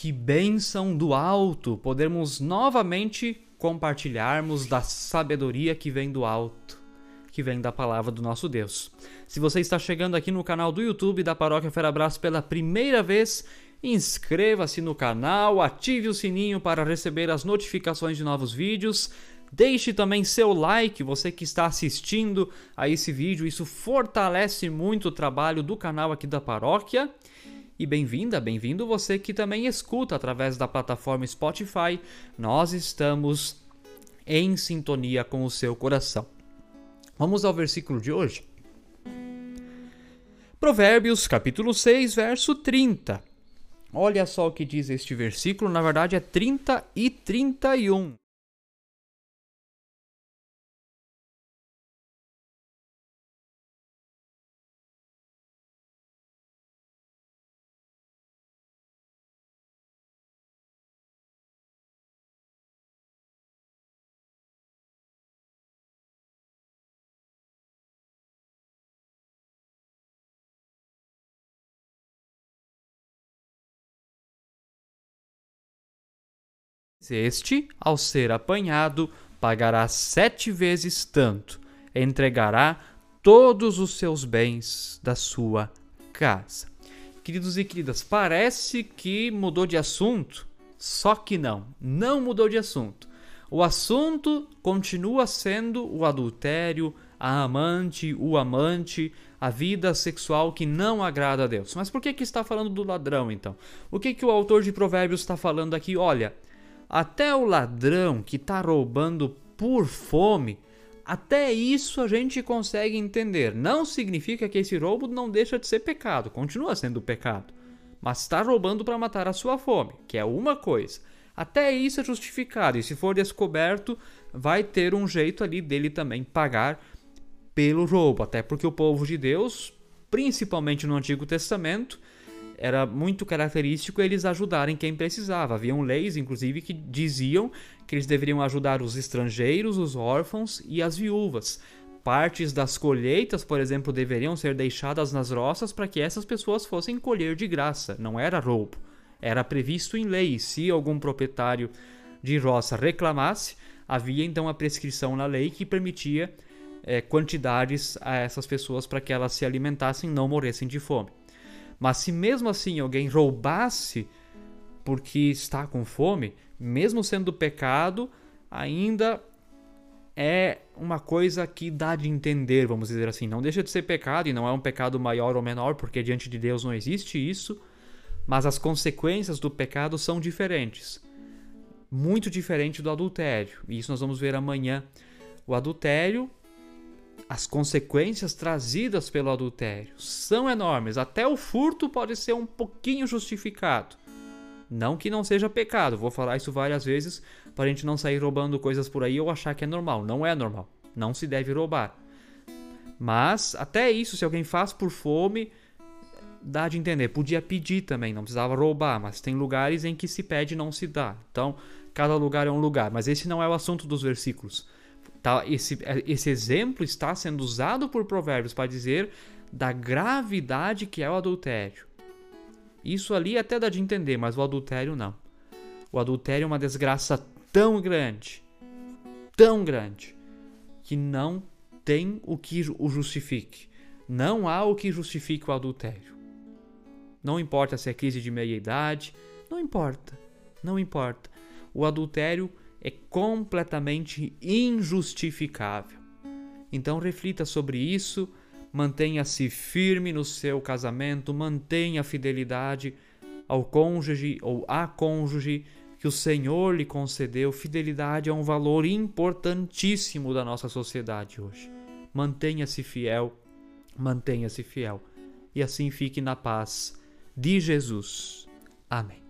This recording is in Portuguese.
Que bênção do alto podermos novamente compartilharmos da sabedoria que vem do alto, que vem da palavra do nosso Deus. Se você está chegando aqui no canal do YouTube da Paróquia Ferabras pela primeira vez, inscreva-se no canal, ative o sininho para receber as notificações de novos vídeos. Deixe também seu like, você que está assistindo a esse vídeo, isso fortalece muito o trabalho do canal aqui da paróquia. E bem-vinda, bem-vindo você que também escuta através da plataforma Spotify. Nós estamos em sintonia com o seu coração. Vamos ao versículo de hoje. Provérbios, capítulo 6, verso 30. Olha só o que diz este versículo, na verdade é 30 e 31. Este, ao ser apanhado, pagará sete vezes tanto, entregará todos os seus bens da sua casa. Queridos e queridas, parece que mudou de assunto, só que não, não mudou de assunto. O assunto continua sendo o adultério, a amante, o amante, a vida sexual que não agrada a Deus. Mas por que, que está falando do ladrão então? O que, que o autor de Provérbios está falando aqui? Olha, até o ladrão que está roubando por fome, até isso a gente consegue entender. Não significa que esse roubo não deixa de ser pecado, continua sendo pecado. Mas está roubando para matar a sua fome, que é uma coisa. Até isso é justificado, e se for descoberto, vai ter um jeito ali dele também pagar pelo roubo. Até porque o povo de Deus, principalmente no Antigo Testamento, era muito característico eles ajudarem quem precisava. Haviam leis, inclusive, que diziam que eles deveriam ajudar os estrangeiros, os órfãos e as viúvas. Partes das colheitas, por exemplo, deveriam ser deixadas nas roças para que essas pessoas fossem colher de graça. Não era roubo. Era previsto em lei. Se algum proprietário de roça reclamasse, havia então a prescrição na lei que permitia é, quantidades a essas pessoas para que elas se alimentassem e não morressem de fome. Mas se mesmo assim alguém roubasse porque está com fome, mesmo sendo pecado, ainda é uma coisa que dá de entender, vamos dizer assim. Não deixa de ser pecado e não é um pecado maior ou menor, porque diante de Deus não existe isso, mas as consequências do pecado são diferentes. Muito diferente do adultério. E isso nós vamos ver amanhã. O adultério as consequências trazidas pelo adultério são enormes. Até o furto pode ser um pouquinho justificado. Não que não seja pecado, vou falar isso várias vezes para a gente não sair roubando coisas por aí ou achar que é normal. Não é normal. Não se deve roubar. Mas até isso, se alguém faz por fome, dá de entender. Podia pedir também, não precisava roubar, mas tem lugares em que se pede e não se dá. Então, cada lugar é um lugar. Mas esse não é o assunto dos versículos. Tá, esse, esse exemplo está sendo usado por Provérbios para dizer da gravidade que é o adultério. Isso ali até dá de entender, mas o adultério não. O adultério é uma desgraça tão grande, tão grande, que não tem o que o justifique. Não há o que justifique o adultério. Não importa se é crise de meia idade, não importa, não importa. O adultério é completamente injustificável. Então reflita sobre isso, mantenha-se firme no seu casamento, mantenha a fidelidade ao cônjuge ou à cônjuge que o Senhor lhe concedeu. Fidelidade é um valor importantíssimo da nossa sociedade hoje. Mantenha-se fiel, mantenha-se fiel e assim fique na paz de Jesus. Amém.